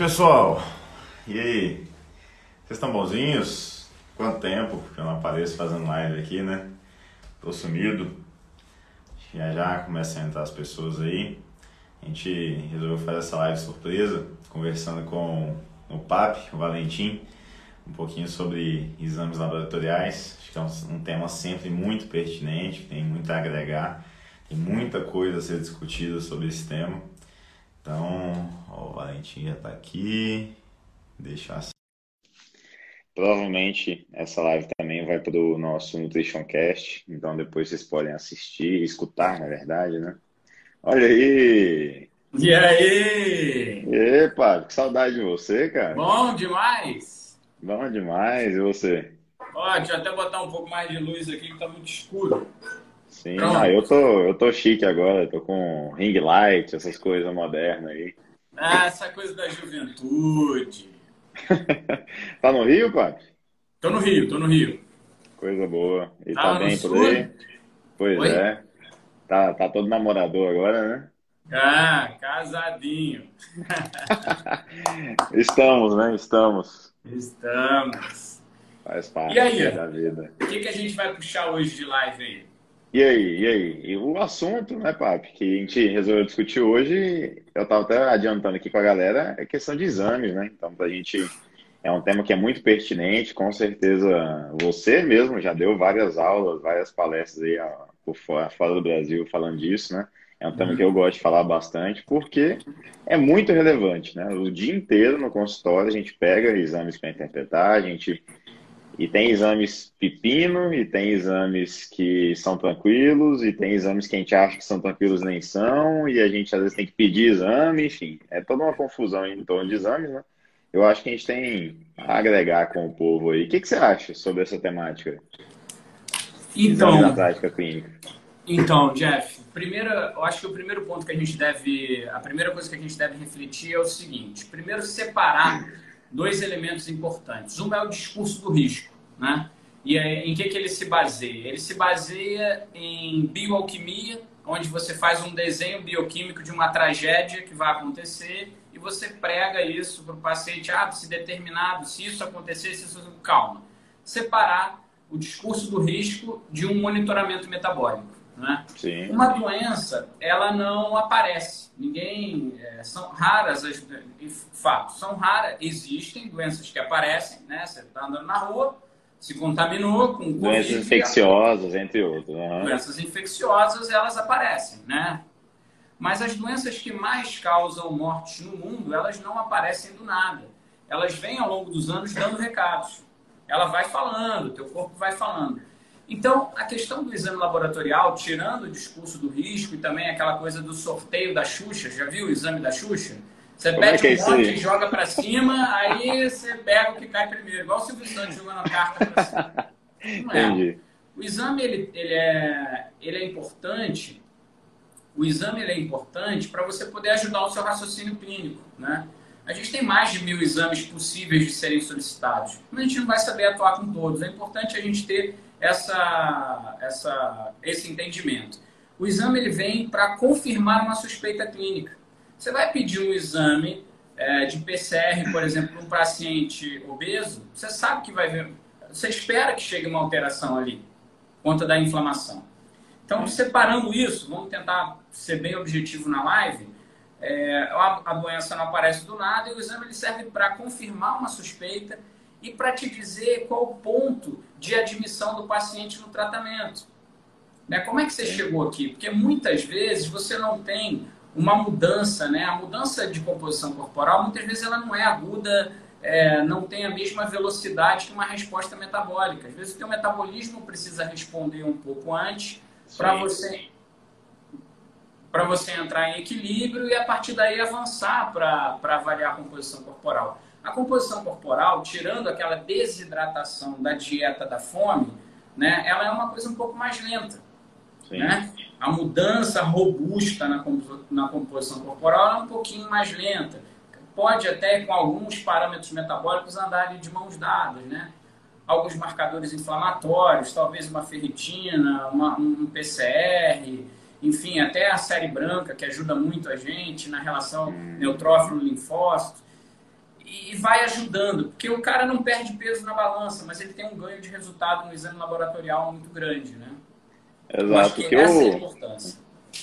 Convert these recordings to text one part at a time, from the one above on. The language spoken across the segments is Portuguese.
Pessoal. E aí? Vocês estão bonzinhos? Quanto tempo que eu não apareço fazendo live aqui, né? Tô sumido. Já já começam a entrar as pessoas aí. A gente resolveu fazer essa live surpresa, conversando com o PAP, o Valentim, um pouquinho sobre exames laboratoriais. Acho que é um, um tema sempre muito pertinente, tem muito a agregar, tem muita coisa a ser discutida sobre esse tema. Então, ó, o Valentim já está aqui. Deixa assim. Provavelmente essa live também vai para o nosso Nutrition Cast, então depois vocês podem assistir, escutar, na verdade, né? Olha aí! E aí? Epa, que saudade de você, cara. Bom demais! Bom demais, e você? Ó, deixa eu até botar um pouco mais de luz aqui que tá muito escuro. Sim, ah, eu tô, eu tô chique agora, tô com ring light, essas coisas modernas aí. Ah, essa coisa da juventude. tá no Rio, pai? Tô no Rio, tô no Rio. Coisa boa. E tá, tá bem por aí? Pois Oi? é. Tá, tá todo namorador agora, né? Ah, casadinho. Estamos, né? Estamos. Estamos. Faz parte e aí, da vida. O que, que a gente vai puxar hoje de live aí? E aí, e aí? E o assunto, né, Papi, que a gente resolveu discutir hoje, eu estava até adiantando aqui com a galera, é questão de exames, né? Então, para a gente, é um tema que é muito pertinente, com certeza você mesmo já deu várias aulas, várias palestras aí por fora, fora do Brasil falando disso, né? É um tema que eu gosto de falar bastante, porque é muito relevante, né? O dia inteiro no consultório a gente pega exames para interpretar, a gente e tem exames pepino, e tem exames que são tranquilos, e tem exames que a gente acha que são tranquilos nem são, e a gente às vezes tem que pedir exame, enfim, é toda uma confusão em torno de exames, né? Eu acho que a gente tem a agregar com o povo aí. O que, que você acha sobre essa temática? Então, na prática clínica. Então, Jeff, primeiro, eu acho que o primeiro ponto que a gente deve, a primeira coisa que a gente deve refletir é o seguinte: primeiro separar dois elementos importantes. Um é o discurso do risco, né? E é, em que, que ele se baseia? Ele se baseia em bioalquimia, onde você faz um desenho bioquímico de uma tragédia que vai acontecer e você prega isso para o paciente, ah, se determinado, se isso acontecer, se isso... Calma. Separar o discurso do risco de um monitoramento metabólico. Né? Sim. Uma doença, ela não aparece. Ninguém. É, são raras as. Fato, são raras. Existem doenças que aparecem, né? Você está andando na rua, se contaminou com Doenças infecciosas, entre outras. Uhum. Doenças infecciosas, elas aparecem, né? Mas as doenças que mais causam mortes no mundo, elas não aparecem do nada. Elas vêm ao longo dos anos dando recados. Ela vai falando, teu corpo vai falando. Então, a questão do exame laboratorial, tirando o discurso do risco e também aquela coisa do sorteio da Xuxa, já viu o exame da Xuxa? Você Como é pede é um monte e joga para cima, aí você pega o que cai primeiro, igual o Silvio Santos jogando a carta para cima. Não é. Entendi. O exame ele, ele, é, ele é importante. O exame ele é importante para você poder ajudar o seu raciocínio clínico, né? A gente tem mais de mil exames possíveis de serem solicitados, mas a gente não vai saber atuar com todos. É importante a gente ter essa, essa, esse entendimento. O exame ele vem para confirmar uma suspeita clínica. Você vai pedir um exame é, de PCR, por exemplo, para um paciente obeso, você sabe que vai ver, você espera que chegue uma alteração ali, conta da inflamação. Então, separando isso, vamos tentar ser bem objetivo na live. É, a, a, doença não aparece do nada e o exame ele serve para confirmar uma suspeita e para te dizer qual o ponto de admissão do paciente no tratamento. Né? Como é que você chegou aqui? Porque muitas vezes você não tem uma mudança, né? A mudança de composição corporal, muitas vezes ela não é aguda, é, não tem a mesma velocidade que uma resposta metabólica. Às vezes o teu metabolismo precisa responder um pouco antes para você para você entrar em equilíbrio e a partir daí avançar para avaliar a composição corporal. A composição corporal, tirando aquela desidratação da dieta da fome, né, ela é uma coisa um pouco mais lenta. Né? A mudança robusta na, na composição corporal é um pouquinho mais lenta. Pode até, com alguns parâmetros metabólicos, andar de mãos dadas. Né? Alguns marcadores inflamatórios, talvez uma ferritina, uma, um PCR, enfim, até a série branca, que ajuda muito a gente na relação hum. neutrófilo-linfócito. e vai ajudando, porque o cara não perde peso na balança, mas ele tem um ganho de resultado no exame laboratorial muito grande, né? Exato. que, que eu...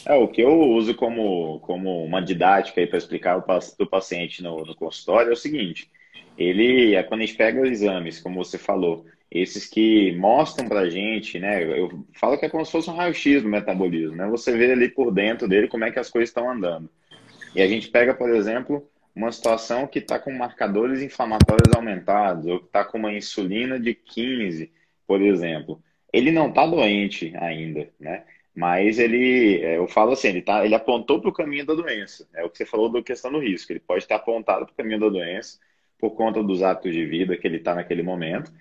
é o que eu uso como, como uma didática para explicar para o paciente no, no consultório é o seguinte: ele, é quando a gente pega os exames, como você falou, esses que mostram para a gente, né? Eu falo que é como se fosse um raio-x do metabolismo, né? Você vê ali por dentro dele como é que as coisas estão andando. E a gente pega, por exemplo, uma situação que está com marcadores inflamatórios aumentados, ou que está com uma insulina de 15, por exemplo. Ele não está doente ainda, né? Mas ele, é, eu falo assim, ele, tá, ele apontou para o caminho da doença. É o que você falou da questão do risco. Ele pode ter apontado para o caminho da doença por conta dos hábitos de vida que ele está naquele momento.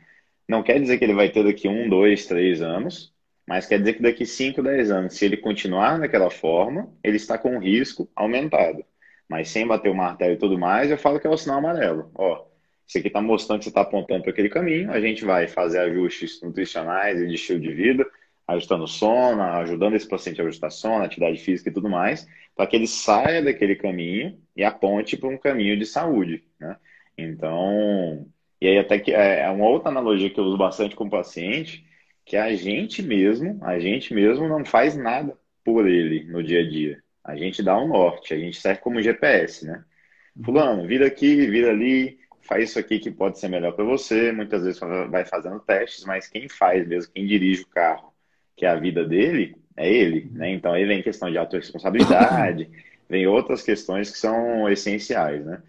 Não quer dizer que ele vai ter daqui um, dois, três anos, mas quer dizer que daqui 5, 10 anos, se ele continuar daquela forma, ele está com risco aumentado. Mas sem bater o martelo e tudo mais, eu falo que é o sinal amarelo. Ó, isso aqui está mostrando que você está apontando para aquele caminho, a gente vai fazer ajustes nutricionais e de estilo de vida, ajustando o sono, ajudando esse paciente a ajustar sono, atividade física e tudo mais, para que ele saia daquele caminho e aponte para um caminho de saúde, né? Então, e aí até que é, é uma outra analogia que eu uso bastante com o paciente, que a gente mesmo, a gente mesmo não faz nada por ele no dia a dia. A gente dá um norte, a gente serve como GPS, né? Fulano, vira aqui, vira ali, faz isso aqui que pode ser melhor para você. Muitas vezes vai fazendo testes, mas quem faz mesmo, quem dirige o carro, que é a vida dele, é ele, né? Então aí vem questão de autorresponsabilidade, vem outras questões que são essenciais, né?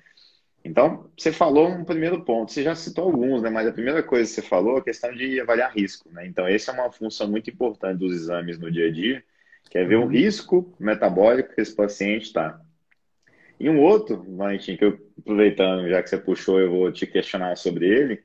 Então, você falou um primeiro ponto, você já citou alguns, né? Mas a primeira coisa que você falou é a questão de avaliar risco, né? Então, essa é uma função muito importante dos exames no dia a dia, que é ver o uhum. risco metabólico que esse paciente está. E um outro, Valentim, que eu, aproveitando, já que você puxou, eu vou te questionar sobre ele,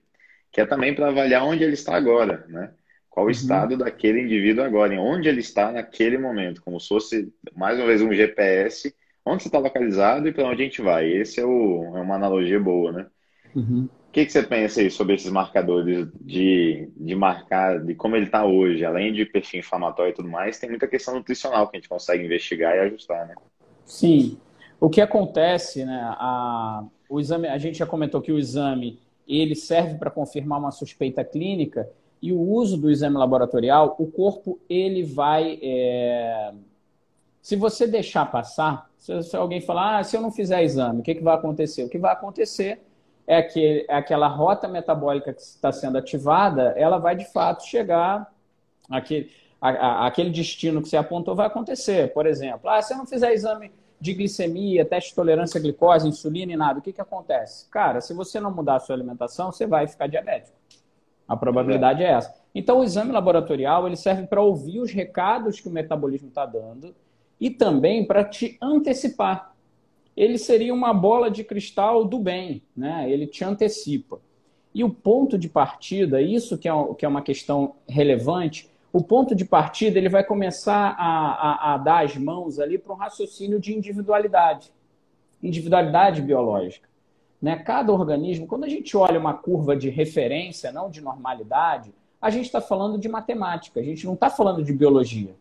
que é também para avaliar onde ele está agora, né? Qual o uhum. estado daquele indivíduo agora, em onde ele está naquele momento, como se fosse, mais uma vez, um GPS, onde você está localizado e para onde a gente vai. Esse é, o, é uma analogia boa, né? Uhum. O que, que você pensa aí sobre esses marcadores de, de marcar, de como ele está hoje? Além de perfil inflamatório e tudo mais, tem muita questão nutricional que a gente consegue investigar e ajustar, né? Sim. O que acontece, né? A, o exame, a gente já comentou que o exame ele serve para confirmar uma suspeita clínica e o uso do exame laboratorial, o corpo ele vai. É... Se você deixar passar, se, alguém falar, ah, se eu não fizer exame, o que, que vai acontecer? O que vai acontecer é que aquela rota metabólica que está sendo ativada, ela vai de fato chegar aquele, a, a, aquele destino que você apontou vai acontecer. Por exemplo, ah, se eu não fizer exame de glicemia, teste de tolerância à glicose, insulina e nada, o que, que acontece? Cara, se você não mudar a sua alimentação, você vai ficar diabético. A probabilidade é, é essa. Então, o exame laboratorial ele serve para ouvir os recados que o metabolismo está dando e também para te antecipar. Ele seria uma bola de cristal do bem, né? ele te antecipa. E o ponto de partida, isso que é, que é uma questão relevante, o ponto de partida ele vai começar a, a, a dar as mãos ali para um raciocínio de individualidade, individualidade biológica. Né? Cada organismo, quando a gente olha uma curva de referência, não de normalidade, a gente está falando de matemática, a gente não está falando de biologia.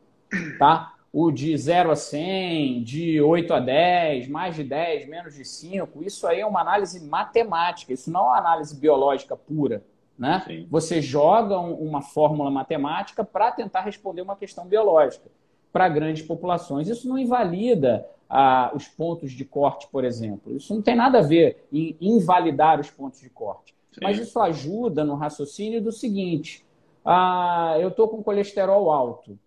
Tá? O de 0 a 100, de 8 a 10, mais de 10, menos de 5, isso aí é uma análise matemática, isso não é uma análise biológica pura. Né? Você joga uma fórmula matemática para tentar responder uma questão biológica para grandes populações. Isso não invalida ah, os pontos de corte, por exemplo. Isso não tem nada a ver em invalidar os pontos de corte. Sim. Mas isso ajuda no raciocínio do seguinte: ah, eu estou com colesterol alto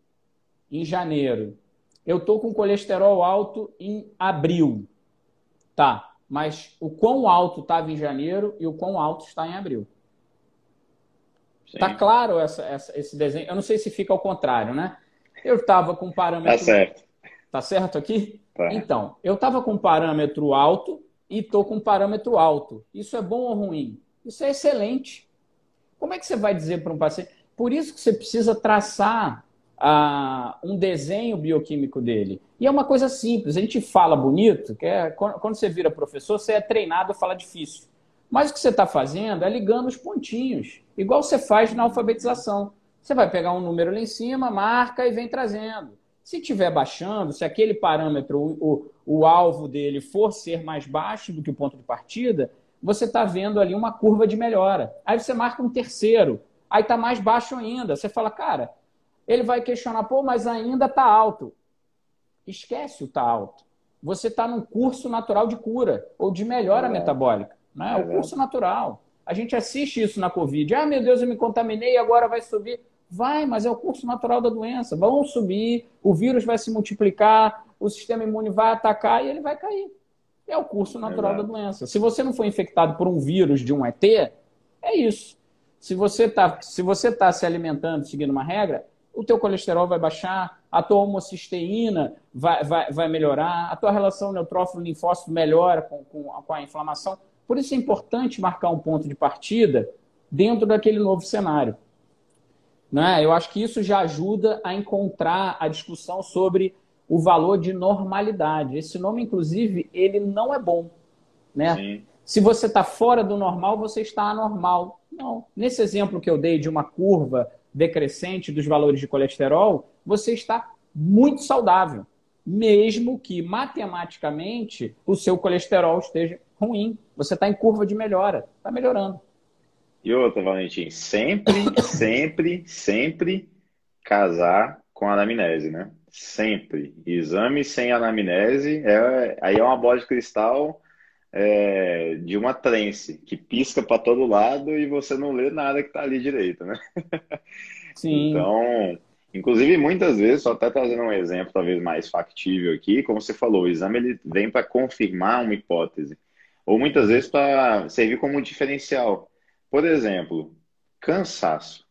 em janeiro. Eu estou com colesterol alto em abril. Tá, mas o quão alto estava em janeiro e o quão alto está em abril. Sim. Tá claro essa, essa, esse desenho? Eu não sei se fica ao contrário, né? Eu estava com parâmetro. Tá certo. Tá certo aqui? Tá. Então, eu estava com parâmetro alto e estou com parâmetro alto. Isso é bom ou ruim? Isso é excelente. Como é que você vai dizer para um paciente? Por isso que você precisa traçar ah, um desenho bioquímico dele. E é uma coisa simples. A gente fala bonito, que é, quando você vira professor, você é treinado a falar difícil. Mas o que você está fazendo é ligando os pontinhos, igual você faz na alfabetização. Você vai pegar um número lá em cima, marca e vem trazendo. Se estiver baixando, se aquele parâmetro, o, o, o alvo dele for ser mais baixo do que o ponto de partida, você está vendo ali uma curva de melhora. Aí você marca um terceiro, aí está mais baixo ainda. Você fala, cara, ele vai questionar, pô, mas ainda está alto. Esquece o está alto. Você está num curso natural de cura ou de melhora é metabólica. Né? É o curso natural. A gente assiste isso na Covid. Ah, meu Deus, eu me contaminei, agora vai subir. Vai, mas é o curso natural da doença. Vão subir, o vírus vai se multiplicar, o sistema imune vai atacar e ele vai cair. É o curso natural Exato. da doença. Se você não foi infectado por um vírus de um ET, é isso. Se você está se, você tá se alimentando seguindo uma regra, o teu colesterol vai baixar, a tua homocisteína vai, vai, vai melhorar, a tua relação neutrófilo-linfócito melhora com, com, com a inflamação. Por isso é importante marcar um ponto de partida dentro daquele novo cenário. Né? Eu acho que isso já ajuda a encontrar a discussão sobre o valor de normalidade. Esse nome, inclusive, ele não é bom. Né? Se você está fora do normal, você está anormal. Não. Nesse exemplo que eu dei de uma curva decrescente dos valores de colesterol, você está muito saudável, mesmo que matematicamente o seu colesterol esteja ruim. Você está em curva de melhora, está melhorando. E outra, Valentim, sempre, sempre, sempre casar com anamnese, né? Sempre. Exame sem anamnese, é, aí é uma bola de cristal é, de uma trance que pisca para todo lado e você não lê nada que está ali direito, né? Sim. Então, inclusive muitas vezes, só até trazendo um exemplo talvez mais factível aqui, como você falou, o exame ele vem para confirmar uma hipótese ou muitas vezes para servir como um diferencial. Por exemplo, cansaço.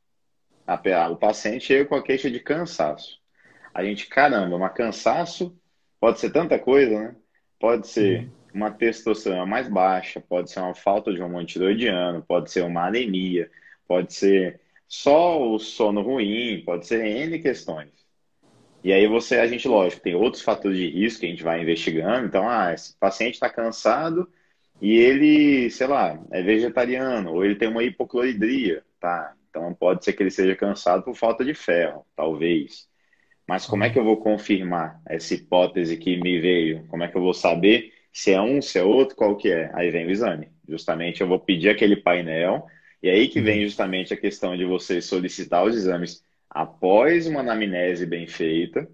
O paciente chega com a queixa de cansaço. A gente, caramba, mas cansaço pode ser tanta coisa, né? Pode ser uma testosterona mais baixa, pode ser uma falta de hormônio tiroidiano, pode ser uma anemia, pode ser só o sono ruim, pode ser N questões. E aí você, a gente, lógico, tem outros fatores de risco que a gente vai investigando. Então, ah, esse paciente está cansado e ele, sei lá, é vegetariano, ou ele tem uma hipocloridria, tá? Então pode ser que ele seja cansado por falta de ferro, talvez. Mas como é que eu vou confirmar essa hipótese que me veio? Como é que eu vou saber se é um, se é outro, qual que é? Aí vem o exame. Justamente eu vou pedir aquele painel, e aí que vem uhum. justamente a questão de você solicitar os exames após uma anamnese bem feita,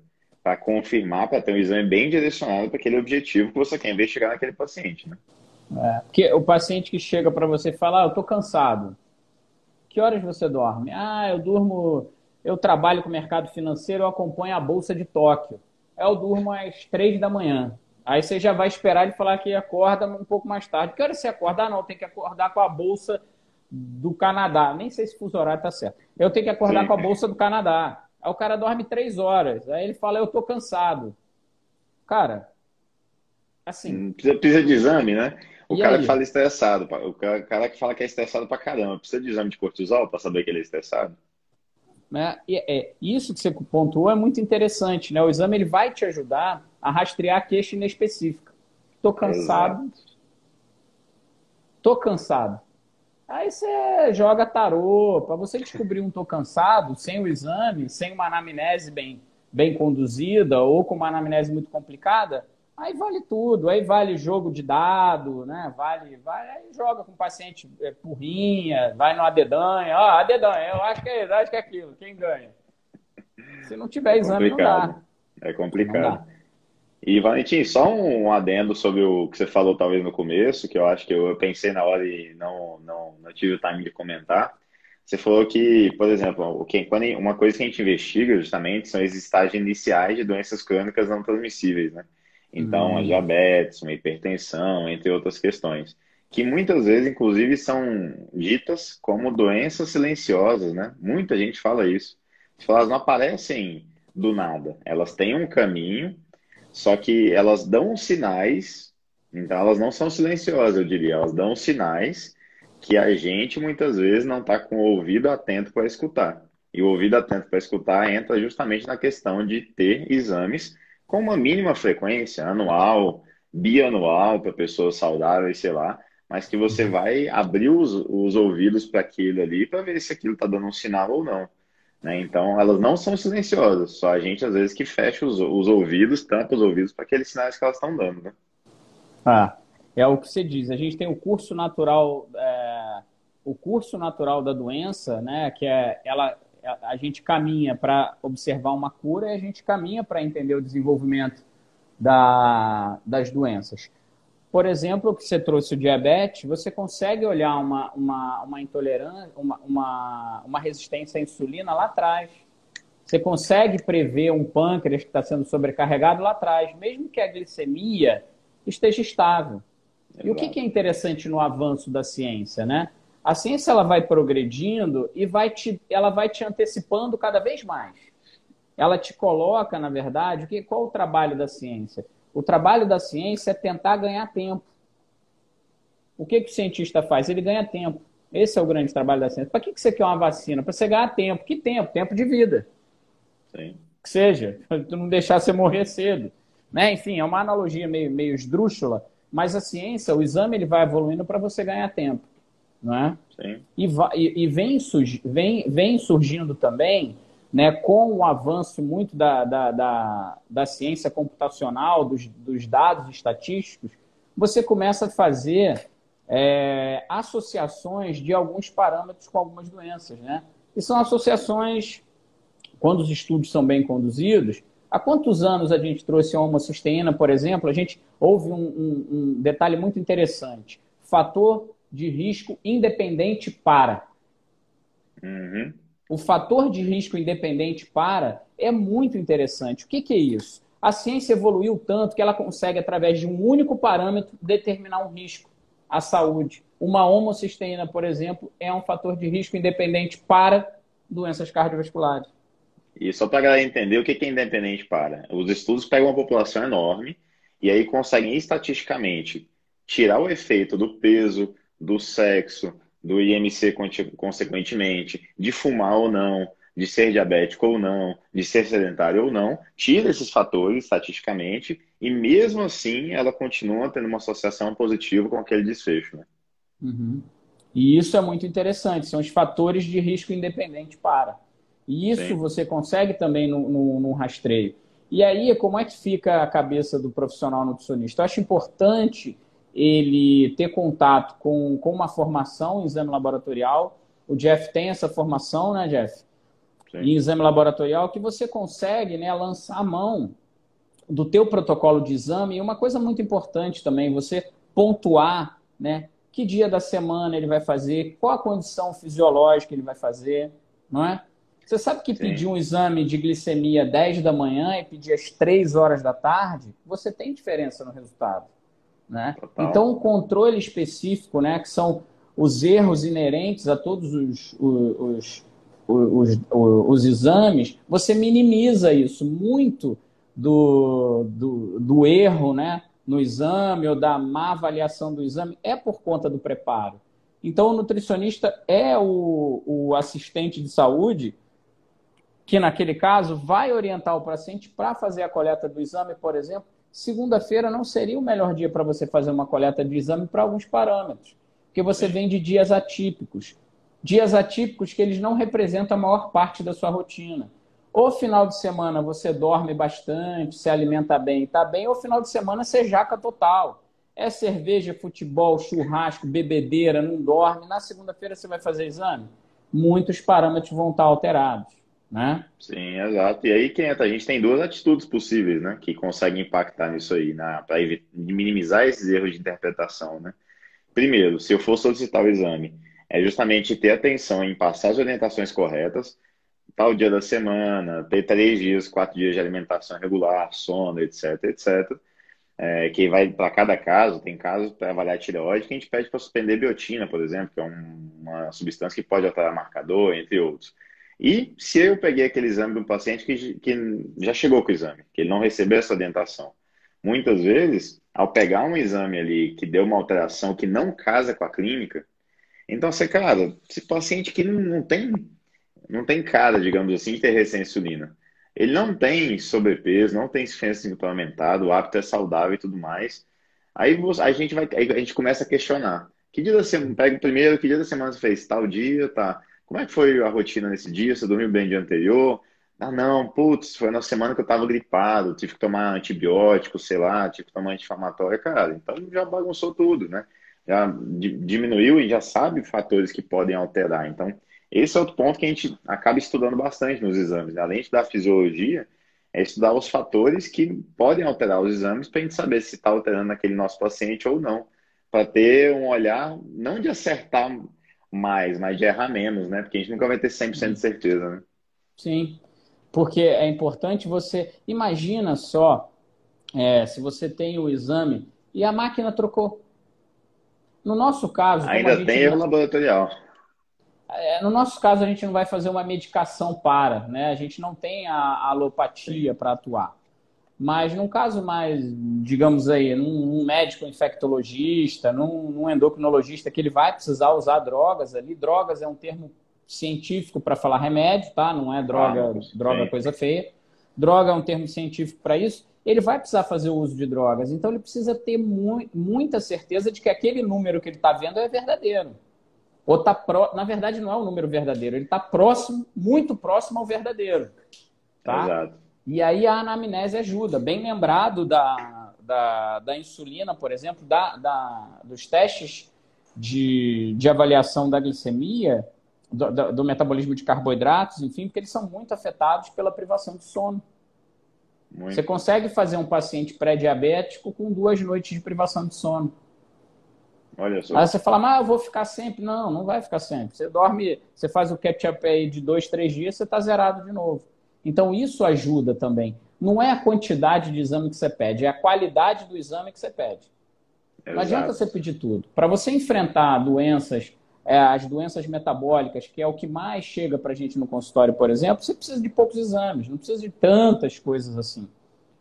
para confirmar, para ter um exame bem direcionado para aquele objetivo que você quer investigar naquele paciente, né? É, porque o paciente que chega para você e fala, ah, eu estou cansado. Que horas você dorme? Ah, eu durmo eu trabalho com o mercado financeiro, eu acompanho a Bolsa de Tóquio. Eu durmo às três da manhã. Aí você já vai esperar ele falar que acorda um pouco mais tarde. Que hora você acordar? Ah, não, tem que acordar com a Bolsa do Canadá. Nem sei se o fuso horário está certo. Eu tenho que acordar Sim. com a Bolsa do Canadá. Aí o cara dorme três horas. Aí ele fala, eu tô cansado. Cara, assim... Hum, precisa, precisa de exame, né? O e cara aí? que fala estressado, o cara que fala que é estressado pra caramba, precisa de exame de cortisol para saber que ele é estressado? Né? E, é, isso que você pontuou é muito interessante, né? O exame ele vai te ajudar a rastrear a queixa inespecífica. Tô cansado. Exato. Tô cansado. Aí você joga tarô. Para você descobrir um tô cansado, sem o exame, sem uma anamnese bem, bem conduzida ou com uma anamnese muito complicada, aí vale tudo. Aí vale jogo de dado, né? Vale, vale aí joga com o paciente é, porrinha, vai no adedanha. Ó, ah, adedanha, eu acho que, é, acho que é aquilo. Quem ganha? Se não tiver é exame, não dá. É complicado. E, Valentim, só um adendo sobre o que você falou talvez no começo, que eu acho que eu pensei na hora e não, não, não tive o time de comentar. Você falou que, por exemplo, uma coisa que a gente investiga justamente são esses estágios iniciais de doenças crônicas não transmissíveis, né? Então, a hum. diabetes, uma hipertensão, entre outras questões, que muitas vezes, inclusive, são ditas como doenças silenciosas, né? Muita gente fala isso. Elas não aparecem do nada, elas têm um caminho, só que elas dão sinais, então elas não são silenciosas, eu diria, elas dão sinais que a gente muitas vezes não está com o ouvido atento para escutar. E o ouvido atento para escutar entra justamente na questão de ter exames com uma mínima frequência, anual, bianual, para pessoas saudáveis, sei lá, mas que você uhum. vai abrir os, os ouvidos para aquilo ali para ver se aquilo está dando um sinal ou não. Né? Então, elas não são silenciosas, só a gente às vezes que fecha os, os ouvidos, tampa os ouvidos para aqueles sinais que elas estão dando. Né? Ah, é o que você diz. A gente tem o curso natural, é, o curso natural da doença, né? Que é ela, a gente caminha para observar uma cura e a gente caminha para entender o desenvolvimento da, das doenças. Por exemplo, que você trouxe o diabetes, você consegue olhar uma, uma, uma intolerância, uma, uma, uma resistência à insulina lá atrás. Você consegue prever um pâncreas que está sendo sobrecarregado lá atrás, mesmo que a glicemia esteja estável. Exato. E o que, que é interessante no avanço da ciência, né? A ciência ela vai progredindo e vai te, ela vai te antecipando cada vez mais. Ela te coloca, na verdade, que, qual o trabalho da ciência? O trabalho da ciência é tentar ganhar tempo. O que, que o cientista faz? Ele ganha tempo. Esse é o grande trabalho da ciência. Para que, que você quer uma vacina? Para você ganhar tempo. Que tempo? Tempo de vida. Sim. Que seja, para não deixar você morrer cedo. Né? Enfim, é uma analogia meio, meio esdrúxula, mas a ciência, o exame, ele vai evoluindo para você ganhar tempo. Não é? Sim. E, e vem, vem, vem surgindo também né, com o avanço muito da, da, da, da ciência computacional, dos, dos, dados estatísticos, você começa a fazer é, associações de alguns parâmetros com algumas doenças. Né? E são associações, quando os estudos são bem conduzidos, há quantos anos a gente trouxe a homocisteína, por exemplo, a gente houve um, um, um detalhe muito interessante. Fator de risco independente para. Uhum o fator de risco independente para é muito interessante. O que, que é isso? A ciência evoluiu tanto que ela consegue, através de um único parâmetro, determinar um risco à saúde. Uma homocisteína, por exemplo, é um fator de risco independente para doenças cardiovasculares. E só para galera entender o que é independente para. Os estudos pegam uma população enorme e aí conseguem estatisticamente tirar o efeito do peso, do sexo, do IMC consequentemente, de fumar ou não, de ser diabético ou não, de ser sedentário ou não, tira esses fatores estatisticamente e mesmo assim ela continua tendo uma associação positiva com aquele desfecho. Né? Uhum. E isso é muito interessante, são os fatores de risco independente para. E isso Sim. você consegue também no, no, no rastreio. E aí, como é que fica a cabeça do profissional nutricionista? Eu acho importante ele ter contato com, com uma formação em exame laboratorial. O Jeff tem essa formação, né, Jeff? Sim. Em exame laboratorial, que você consegue né, lançar a mão do teu protocolo de exame. E uma coisa muito importante também, você pontuar né, que dia da semana ele vai fazer, qual a condição fisiológica ele vai fazer, não é? Você sabe que Sim. pedir um exame de glicemia 10 da manhã e pedir às 3 horas da tarde, você tem diferença no resultado. Né? Então, um controle específico, né, que são os erros inerentes a todos os, os, os, os, exames, você minimiza isso. Muito do, do, do erro né, no exame ou da má avaliação do exame é por conta do preparo. Então, o nutricionista é o, o assistente de saúde que, naquele caso, vai orientar o paciente para fazer a coleta do exame, por exemplo, segunda-feira não seria o melhor dia para você fazer uma coleta de exame para alguns parâmetros, porque você vem de dias atípicos. Dias atípicos que eles não representam a maior parte da sua rotina. Ou final de semana você dorme bastante, se alimenta bem e está bem, ou final de semana você jaca total. É cerveja, futebol, churrasco, bebedeira, não dorme. Na segunda-feira você vai fazer exame? Muitos parâmetros vão estar alterados né? Sim, exato. E aí que entra, a gente tem duas atitudes possíveis, né, que conseguem impactar nisso aí, para minimizar esses erros de interpretação, né? Primeiro, se eu for solicitar o exame, é justamente ter atenção em passar as orientações corretas, tal dia da semana, ter três dias, quatro dias de alimentação regular, sono, etc, etc. É, que vai para cada caso, tem casos para avaliar tireoide que a gente pede para suspender biotina, por exemplo, que é um, uma substância que pode alterar marcador, entre outros. E se eu peguei aquele exame de um paciente que, que já chegou com o exame, que ele não recebeu essa orientação, muitas vezes, ao pegar um exame ali que deu uma alteração que não casa com a clínica, então você, cara, esse paciente que não, tem não tem cara, digamos assim, de ter resistência à insulina. Ele não tem sobrepeso, não tem insuficiência aumentada, o hábito é saudável e tudo mais. Aí a gente vai, a gente começa a questionar. Que dia da semana, pega o primeiro, que dia da semana você fez? Tal dia, tá? Como é que foi a rotina nesse dia? Você dormiu bem o dia anterior? Ah, não, putz, foi na semana que eu tava gripado, tive que tomar antibiótico, sei lá, tive que tomar anti-inflamatório, cara. Então já bagunçou tudo, né? Já diminuiu e já sabe fatores que podem alterar. Então, esse é outro ponto que a gente acaba estudando bastante nos exames. Né? Além da fisiologia, é estudar os fatores que podem alterar os exames para a gente saber se está alterando aquele nosso paciente ou não. Para ter um olhar, não de acertar mais, mas de errar menos, né? Porque a gente nunca vai ter 100% de certeza, né? Sim. Porque é importante você. Imagina só é, se você tem o exame e a máquina trocou. No nosso caso. Ainda tem erro laboratorial. É, no nosso caso, a gente não vai fazer uma medicação para, né? A gente não tem a, a alopatia para atuar. Mas num caso mais, digamos aí, num, médico infectologista, num, num, endocrinologista que ele vai precisar usar drogas ali, drogas é um termo científico para falar remédio, tá? Não é droga, ah, droga coisa feia. Droga é um termo científico para isso. Ele vai precisar fazer o uso de drogas. Então ele precisa ter mu muita certeza de que aquele número que ele está vendo é verdadeiro. Ou tá pro... na verdade não é um número verdadeiro, ele está próximo, muito próximo ao verdadeiro. Tá? Exato. E aí a anamnese ajuda. Bem lembrado da, da, da insulina, por exemplo, da, da, dos testes de, de avaliação da glicemia, do, do, do, metabolismo de carboidratos, enfim, porque eles são muito afetados pela privação de sono. Muito. Você consegue fazer um paciente pré-diabético com duas noites de privação de sono. Olha só. Aí você fala, mas eu vou ficar sempre. Não, não vai ficar sempre. Você dorme, você faz o catch-up aí de dois, três dias, você está zerado de novo. Então isso ajuda também. Não é a quantidade de exame que você pede, é a qualidade do exame que você pede. Exato. Não adianta você pedir tudo. Para você enfrentar doenças é, as doenças metabólicas, que é o que mais chega para a gente no consultório, por exemplo, você precisa de poucos exames, não precisa de tantas coisas assim.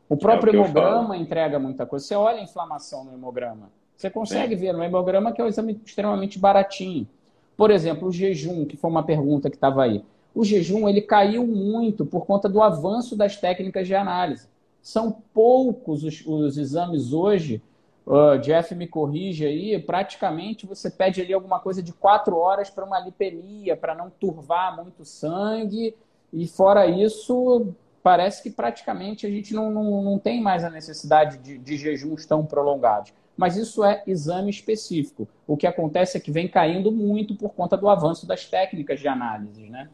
O próprio é o hemograma entrega muita coisa. Você olha a inflamação no hemograma. Você consegue Sim. ver no hemograma que é um exame extremamente baratinho. Por exemplo, o jejum, que foi uma pergunta que estava aí. O jejum ele caiu muito por conta do avanço das técnicas de análise. São poucos os, os exames hoje Uh, Jeff me corrige aí, praticamente você pede ali alguma coisa de quatro horas para uma lipemia, para não turvar muito sangue, e fora isso, parece que praticamente a gente não, não, não tem mais a necessidade de, de jejuns tão prolongados. Mas isso é exame específico. O que acontece é que vem caindo muito por conta do avanço das técnicas de análise, né?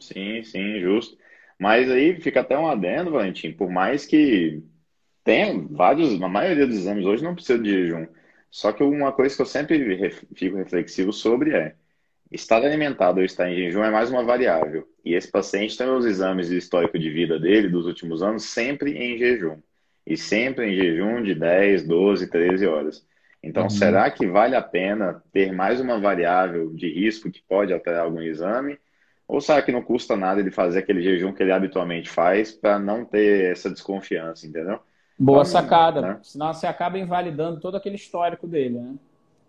Sim, sim, justo. Mas aí fica até um adendo, Valentim, por mais que tem vários, na maioria dos exames hoje não precisa de jejum. Só que uma coisa que eu sempre fico reflexivo sobre é estar alimentado ou estar em jejum é mais uma variável. E esse paciente tem os exames de histórico de vida dele dos últimos anos sempre em jejum. E sempre em jejum de 10, 12, 13 horas. Então, uhum. será que vale a pena ter mais uma variável de risco que pode alterar algum exame? Ou será que não custa nada ele fazer aquele jejum que ele habitualmente faz para não ter essa desconfiança, entendeu? Boa então, sacada, né? senão você acaba invalidando todo aquele histórico dele, né?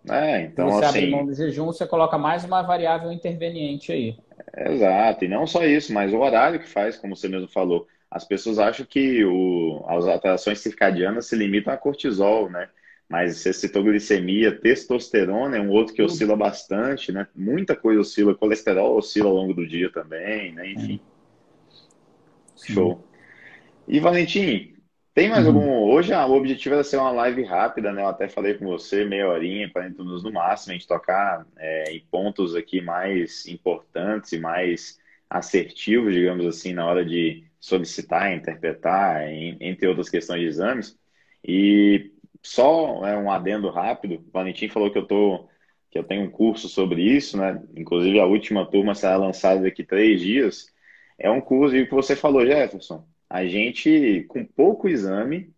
É, então você assim... abre mão do jejum, você coloca mais uma variável interveniente aí. Exato, e não só isso, mas o horário que faz, como você mesmo falou. As pessoas acham que o, as alterações circadianas se limitam a cortisol, né? Mas você citou glicemia, testosterona é um outro que oscila bastante, né? Muita coisa oscila, colesterol oscila ao longo do dia também, né? Enfim. É. Show. E Valentim, tem mais uhum. algum. Hoje ah, o objetivo era ser uma live rápida, né? Eu até falei com você, meia horinha, 40 minutos no máximo, a gente tocar é, em pontos aqui mais importantes e mais assertivos, digamos assim, na hora de solicitar, interpretar, em, entre outras questões de exames. E só é, um adendo rápido, o Valentim falou que eu tô que eu tenho um curso sobre isso, né? Inclusive a última turma será lançada daqui três dias. É um curso, e o que você falou, Jefferson, a gente, com pouco exame,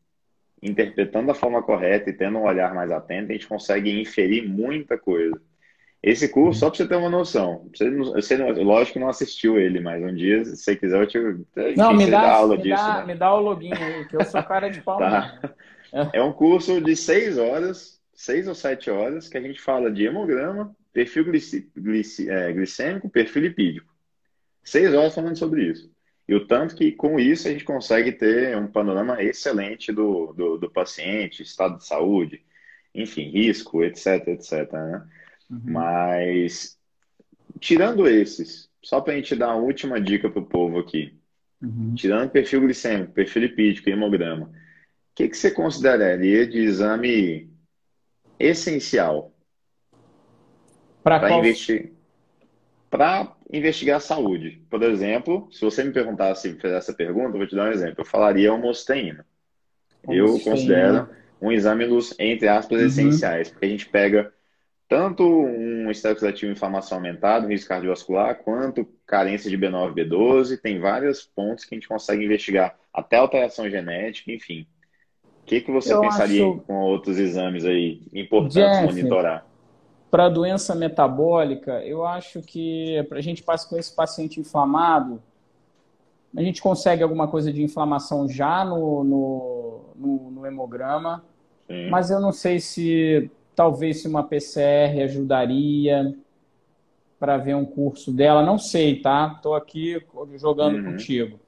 interpretando da forma correta e tendo um olhar mais atento, a gente consegue inferir muita coisa. Esse curso, só para você ter uma noção, você, você lógico que não assistiu ele, mas um dia, se você quiser, eu te. Não, me dá, aula me, disso, dá, né? me dá o login aí, que eu sou cara de pau. tá. É um curso de seis horas, seis ou sete horas, que a gente fala de hemograma, perfil glici, glici, é, glicêmico, perfil lipídico. Seis horas falando sobre isso. E o tanto que com isso a gente consegue ter um panorama excelente do, do, do paciente, estado de saúde, enfim, risco, etc, etc. Né? Uhum. Mas, tirando esses, só para a gente dar uma última dica para o povo aqui. Uhum. Tirando perfil glicêmico, perfil lipídico hemograma, que, que você consideraria de exame essencial para qual... investir? Para investigar a saúde. Por exemplo, se você me perguntasse, fazer essa pergunta, eu vou te dar um exemplo. Eu falaria homosteína. Eu considero um exame dos, entre aspas, uhum. essenciais, porque a gente pega tanto um estresse ativo inflamação aumentada, risco cardiovascular, quanto carência de B9 e B12, tem vários pontos que a gente consegue investigar, até alteração genética, enfim. O que, que você Eu pensaria acho... com outros exames aí importantes Jeff, monitorar? Para doença metabólica, eu acho que para a gente passar com esse paciente inflamado, a gente consegue alguma coisa de inflamação já no, no, no, no hemograma, Sim. mas eu não sei se talvez se uma PCR ajudaria para ver um curso dela, não sei, tá? Estou aqui jogando uhum. contigo.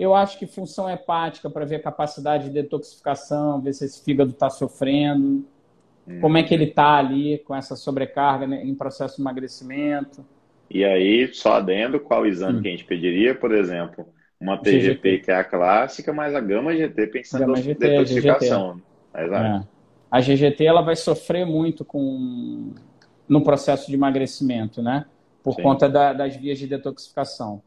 Eu acho que função hepática para ver a capacidade de detoxificação, ver se esse fígado está sofrendo, uhum. como é que ele está ali com essa sobrecarga né, em processo de emagrecimento. E aí, só adendo, qual exame uhum. que a gente pediria, por exemplo? Uma TGP GGT. que é a clássica, mas a gama GT pensando gama GT, detoxificação. Exato. É a GGT ela vai sofrer muito com no processo de emagrecimento, né? Por Sim. conta da, das vias de detoxificação.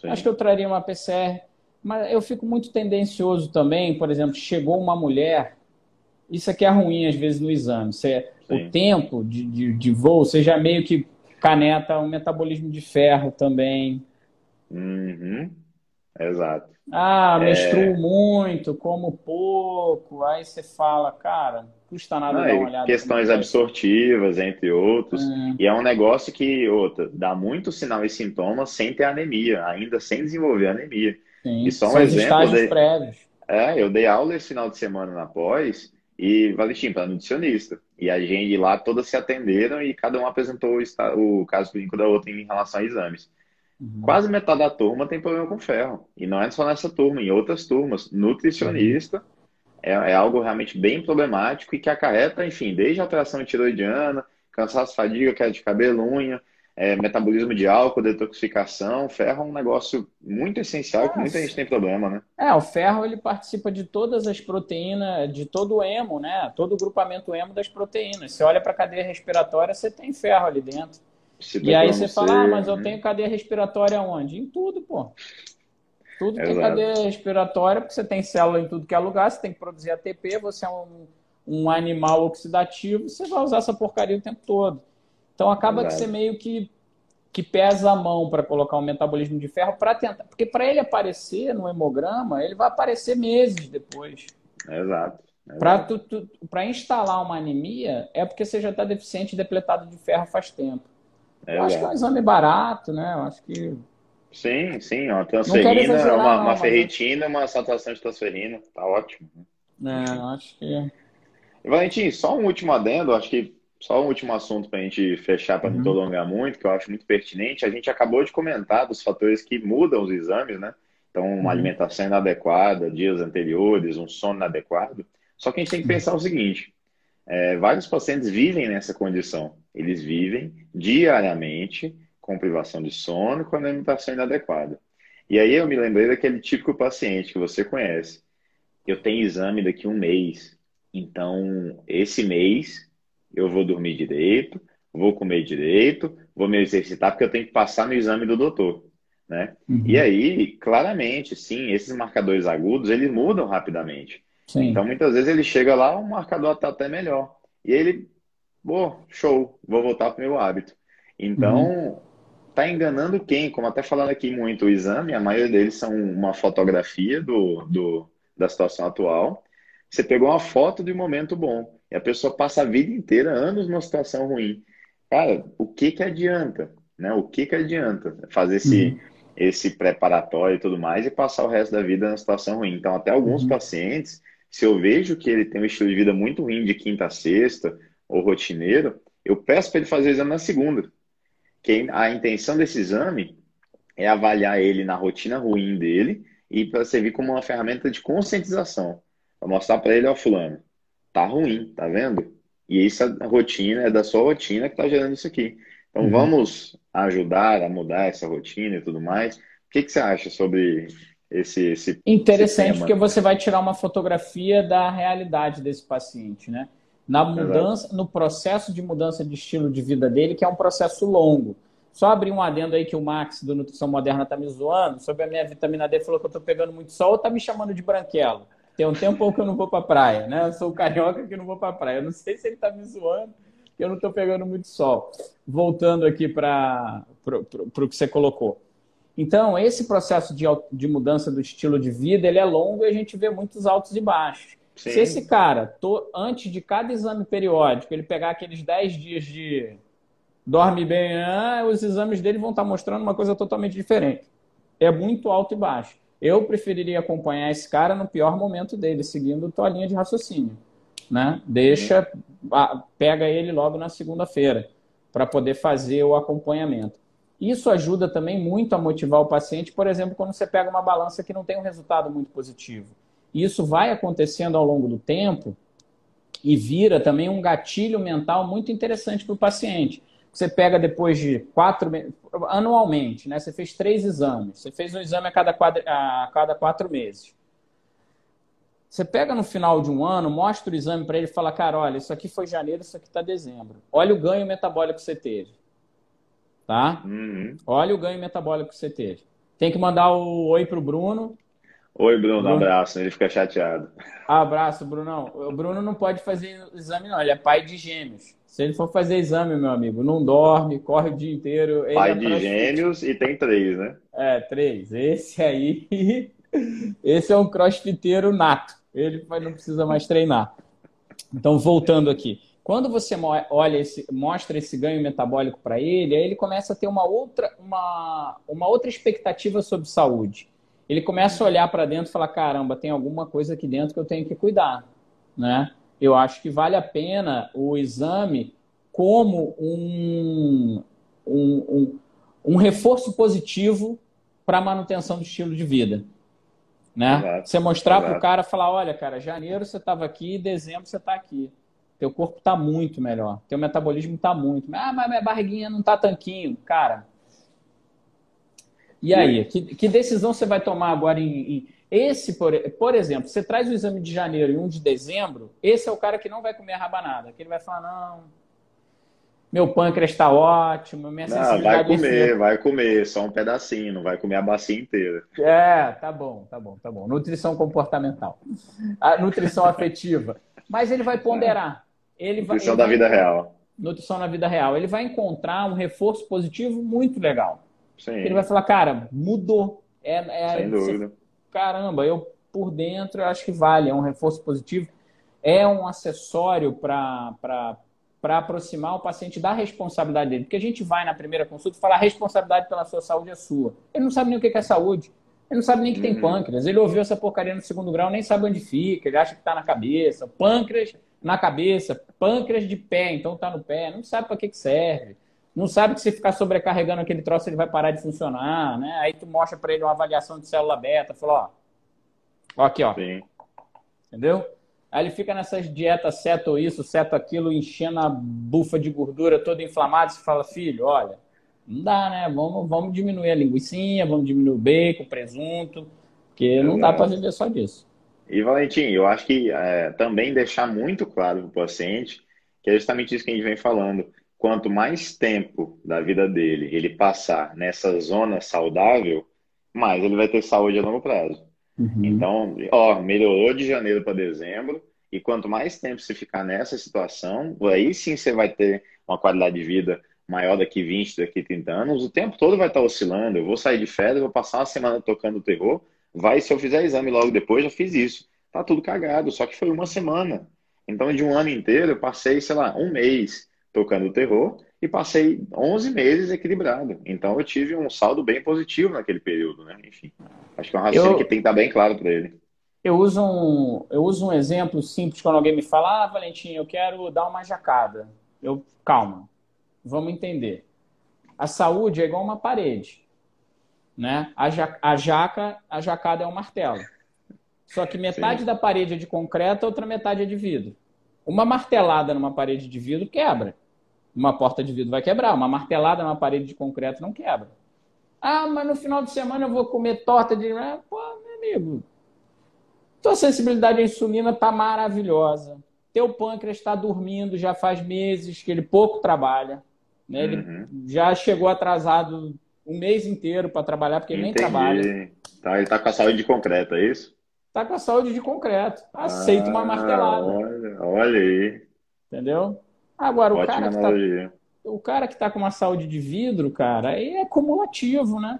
Sim. Acho que eu traria uma PCR, mas eu fico muito tendencioso também, por exemplo, chegou uma mulher, isso aqui é ruim às vezes no exame, você, o tempo de, de, de voo, você já meio que caneta o metabolismo de ferro também. Uhum. Exato. Ah, menstruo é... muito, como pouco. Aí você fala, cara, custa nada Não, dar uma olhada. Questões absortivas, entre outros. É. E é um negócio que, outra, dá muito sinal e sintomas sem ter anemia, ainda sem desenvolver anemia. Sim, e só um exemplo. Prévios. É, eu dei aula esse final de semana na pós e Valentim, para nutricionista. E a gente lá todas se atenderam e cada um apresentou o caso clínico da outra em relação a exames. Uhum. Quase metade da turma tem problema com ferro. E não é só nessa turma, em outras turmas. Nutricionista uhum. é, é, algo realmente bem problemático e que acarreta, enfim, desde alteração tiroidiana, cansaço, fadiga, queda de cabelo, unha, é, metabolismo de álcool, detoxificação. Ferro é um negócio muito essencial que muita gente tem problema, né? É, o ferro ele participa de todas as proteínas, de todo o hemo, né? Todo o grupamento hemo das proteínas. Você olha para a cadeia respiratória, você tem ferro ali dentro e aí você fala, ah, mas eu tenho cadeia respiratória onde? Em tudo, pô. Tudo Exato. tem cadeia respiratória, porque você tem célula em tudo que é lugar, você tem que produzir ATP, você é um, um animal oxidativo, você vai usar essa porcaria o tempo todo. Então acaba Exato. que você meio que, que pesa a mão para colocar um metabolismo de ferro para tentar. Porque para ele aparecer no hemograma, ele vai aparecer meses depois. Exato. Para instalar uma anemia, é porque você já está deficiente e depletado de ferro faz tempo. É, eu acho que é um exame barato, né? Eu acho que. Sim, sim, uma transferina, uma, uma ferritina, uma saturação de transferina, tá ótimo. É, eu acho que. E, Valentim, só um último adendo, acho que só um último assunto para a gente fechar, para uhum. não prolongar muito, que eu acho muito pertinente. A gente acabou de comentar dos fatores que mudam os exames, né? Então, uma uhum. alimentação inadequada, dias anteriores, um sono inadequado. Só que a gente tem que pensar o seguinte: é, vários pacientes vivem nessa condição. Eles vivem diariamente com privação de sono, com alimentação inadequada. E aí eu me lembrei daquele típico paciente que você conhece. Eu tenho exame daqui um mês, então esse mês eu vou dormir direito, vou comer direito, vou me exercitar porque eu tenho que passar no exame do doutor, né? Uhum. E aí, claramente, sim, esses marcadores agudos eles mudam rapidamente. Sim. Então muitas vezes ele chega lá, o marcador está até melhor. E ele Pô, show, vou voltar para o meu hábito. Então, uhum. tá enganando quem? Como até falando aqui muito, o exame, a maioria deles são uma fotografia do, do, da situação atual. Você pegou uma foto de um momento bom e a pessoa passa a vida inteira, anos numa situação ruim. Cara, o que que adianta? Né? O que que adianta fazer esse, uhum. esse preparatório e tudo mais e passar o resto da vida numa situação ruim? Então, até alguns uhum. pacientes, se eu vejo que ele tem um estilo de vida muito ruim de quinta a sexta, ou rotineiro, eu peço para ele fazer o exame na segunda. Que a intenção desse exame é avaliar ele na rotina ruim dele e para servir como uma ferramenta de conscientização. Para mostrar para ele, ó, fulano, tá ruim, tá vendo? E essa rotina é da sua rotina que está gerando isso aqui. Então uhum. vamos ajudar a mudar essa rotina e tudo mais. O que, que você acha sobre esse, esse Interessante, esse porque você vai tirar uma fotografia da realidade desse paciente, né? Na mudança, Exato. no processo de mudança de estilo de vida dele, que é um processo longo. Só abrir um adendo aí que o Max do Nutrição Moderna tá me zoando sobre a minha vitamina D, falou que eu tô pegando muito sol, ou tá me chamando de branquelo. Tem um tempo que eu não vou pra praia, né? Eu sou o carioca que não vou pra praia. Eu não sei se ele tá me zoando, que eu não tô pegando muito sol. Voltando aqui para o que você colocou. Então, esse processo de, de mudança do estilo de vida, ele é longo e a gente vê muitos altos e baixos. Sim. Se esse cara, tô, antes de cada exame periódico, ele pegar aqueles 10 dias de dorme bem, ah, os exames dele vão estar mostrando uma coisa totalmente diferente. É muito alto e baixo. Eu preferiria acompanhar esse cara no pior momento dele, seguindo tua linha de raciocínio. Né? Deixa, pega ele logo na segunda-feira para poder fazer o acompanhamento. Isso ajuda também muito a motivar o paciente, por exemplo, quando você pega uma balança que não tem um resultado muito positivo. Isso vai acontecendo ao longo do tempo e vira também um gatilho mental muito interessante para o paciente. Você pega depois de quatro anualmente, né? Você fez três exames. Você fez um exame a cada, quadra, a cada quatro meses. Você pega no final de um ano, mostra o exame para ele e fala, cara, olha, isso aqui foi janeiro, isso aqui está dezembro. Olha o ganho metabólico que você teve tá? Uhum. Olha o ganho metabólico que você teve. Tem que mandar o oi pro Bruno. Oi, Bruno, Bruno. abraço, ele fica chateado. Abraço, Brunão. O Bruno não pode fazer exame, não, ele é pai de gêmeos. Se ele for fazer exame, meu amigo, não dorme, corre o dia inteiro. pai é de gêmeos e tem três, né? É, três. Esse aí, esse é um crossfiteiro nato. Ele não precisa mais treinar. Então, voltando aqui. Quando você olha esse, mostra esse ganho metabólico para ele, aí ele começa a ter uma outra, uma, uma outra expectativa sobre saúde. Ele começa a olhar para dentro e falar: caramba, tem alguma coisa aqui dentro que eu tenho que cuidar. Né? Eu acho que vale a pena o exame como um, um, um, um reforço positivo para a manutenção do estilo de vida. Né? Exato, você mostrar para o cara falar: olha, cara, janeiro você estava aqui, dezembro você está aqui. Teu corpo está muito melhor. Teu metabolismo está muito. Ah, mas minha barriguinha não está tanquinho. Cara. E aí? Que, que decisão você vai tomar agora em, em. Esse, por, por exemplo, você traz o exame de janeiro e um de dezembro, esse é o cara que não vai comer a rabanada. Que ele vai falar, não, meu pâncreas está ótimo, minha não, vai comer, vai comer, só um pedacinho, não vai comer a bacia inteira. É, tá bom, tá bom, tá bom. Nutrição comportamental. A nutrição afetiva. Mas ele vai ponderar. Ele nutrição vai, da vai, vida real. Nutrição na vida real. Ele vai encontrar um reforço positivo muito legal. Sim. Ele vai falar, cara, mudou. É, é, Sem dúvida. Você, caramba, eu por dentro eu acho que vale, é um reforço positivo. É um acessório para aproximar o paciente da responsabilidade dele. Porque a gente vai na primeira consulta e fala a responsabilidade pela sua saúde é sua. Ele não sabe nem o que é saúde. Ele não sabe nem que tem uhum. pâncreas. Ele ouviu essa porcaria no segundo grau, nem sabe onde fica. Ele acha que está na cabeça. Pâncreas na cabeça, pâncreas de pé, então tá no pé, não sabe para que, que serve. Não sabe que se ficar sobrecarregando aquele troço ele vai parar de funcionar, né? Aí tu mostra para ele uma avaliação de célula beta, fala, ó, ó aqui, ó. Sim. Entendeu? Aí ele fica nessas dietas ceto isso, ceto aquilo, enchendo a bufa de gordura toda inflamada, você fala, filho, olha, não dá, né? Vamos, vamos diminuir a linguiça, vamos diminuir o bacon, o presunto, porque não dá para viver só disso. E, Valentim, eu acho que é, também deixar muito claro para o paciente que é justamente isso que a gente vem falando. Quanto mais tempo da vida dele ele passar nessa zona saudável, mais ele vai ter saúde a longo prazo. Uhum. Então, ó, melhorou de janeiro para dezembro, e quanto mais tempo você ficar nessa situação, aí sim você vai ter uma qualidade de vida maior daqui 20, daqui 30 anos. O tempo todo vai estar oscilando. Eu vou sair de férias, vou passar uma semana tocando terror, Vai, se eu fizer exame logo depois, já fiz isso. Tá tudo cagado, só que foi uma semana. Então, de um ano inteiro, eu passei, sei lá, um mês tocando terror e passei 11 meses equilibrado. Então, eu tive um saldo bem positivo naquele período, né? Enfim, acho que é um raciocínio eu... que tem que estar bem claro para ele. Eu uso, um, eu uso um exemplo simples quando alguém me fala, ah, Valentim, eu quero dar uma jacada. Eu, calma, vamos entender. A saúde é igual uma parede né? A, ja a jaca, a jacada é um martelo. Só que metade Sim. da parede é de concreto, a outra metade é de vidro. Uma martelada numa parede de vidro quebra. Uma porta de vidro vai quebrar. Uma martelada numa parede de concreto não quebra. Ah, mas no final de semana eu vou comer torta de. Pô, amigo, tua sensibilidade à insulina tá maravilhosa. Teu pâncreas está dormindo já faz meses que ele pouco trabalha. Né? Ele uhum. já chegou atrasado um mês inteiro para trabalhar, porque ele nem trabalha. Tá, ele está com a saúde de concreto, é isso? Está com a saúde de concreto. Aceita ah, uma martelada. Olha, olha aí. Entendeu? Agora, o cara, tá, o cara que está com uma saúde de vidro, cara, aí é cumulativo, né?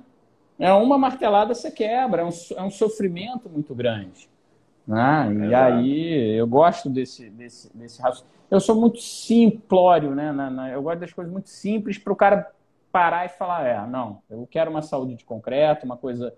É uma martelada você quebra, é um, é um sofrimento muito grande. Né? E aí eu gosto desse, desse, desse raciocínio. Eu sou muito simplório, né? Na, na, eu gosto das coisas muito simples para o cara parar e falar, é, não, eu quero uma saúde de concreto, uma coisa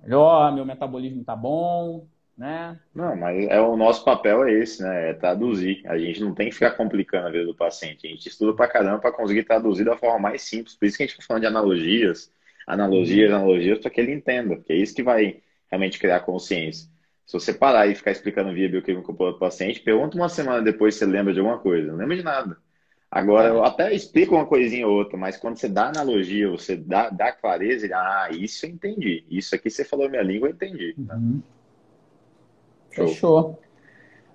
melhor, meu metabolismo tá bom, né? Não, mas é o nosso papel é esse, né? É traduzir. A gente não tem que ficar complicando a vida do paciente. A gente estuda pra caramba para conseguir traduzir da forma mais simples. Por isso que a gente está falando de analogias, analogias, uhum. analogias, para que ele entenda, porque é isso que vai realmente criar consciência. Se você parar e ficar explicando via bioquímica para o paciente, pergunta uma semana depois se você lembra de alguma coisa. Não lembra de nada. Agora, eu até explico uma coisinha ou outra, mas quando você dá analogia, você dá, dá clareza, ele, ah, isso eu entendi. Isso aqui você falou minha língua, eu entendi. Uhum. Fechou.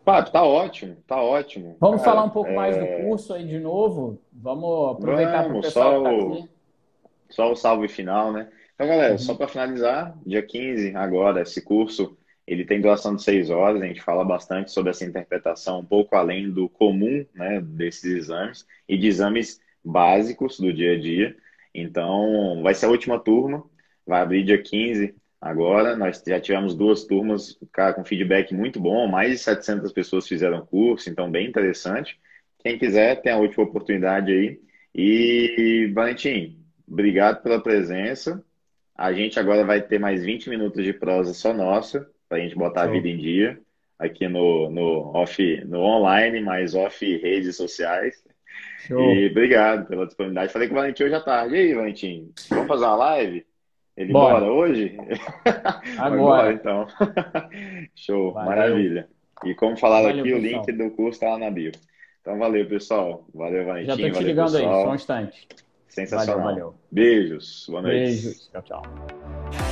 Papo, tá ótimo, tá ótimo. Vamos Cara, falar um pouco é... mais do curso aí de novo? Vamos aproveitar para o pessoal só, tá aqui. Só o salve final, né? Então, galera, uhum. só para finalizar, dia 15 agora, esse curso ele tem duração de seis horas, a gente fala bastante sobre essa interpretação um pouco além do comum né, desses exames e de exames básicos do dia a dia. Então, vai ser a última turma, vai abrir dia 15 agora. Nós já tivemos duas turmas cara, com feedback muito bom, mais de 700 pessoas fizeram curso, então bem interessante. Quem quiser, tem a última oportunidade aí. E, Valentim, obrigado pela presença. A gente agora vai ter mais 20 minutos de prosa só nossa para a gente botar Show. a vida em dia aqui no, no, off, no online, mas off redes sociais. Show. E obrigado pela disponibilidade. Falei com o Valentim hoje à tarde. E aí, Valentim, vamos fazer uma live? Ele bora, bora hoje? Agora. então. Show, valeu. maravilha. E como falaram valeu, aqui, pessoal. o link do curso está lá na bio. Então, valeu, pessoal. Valeu, Valentim. Já estou te ligando pessoal. aí, só um instante. Sensacional. Valeu, valeu. Beijos. Boa noite. Beijos. Tchau, tchau.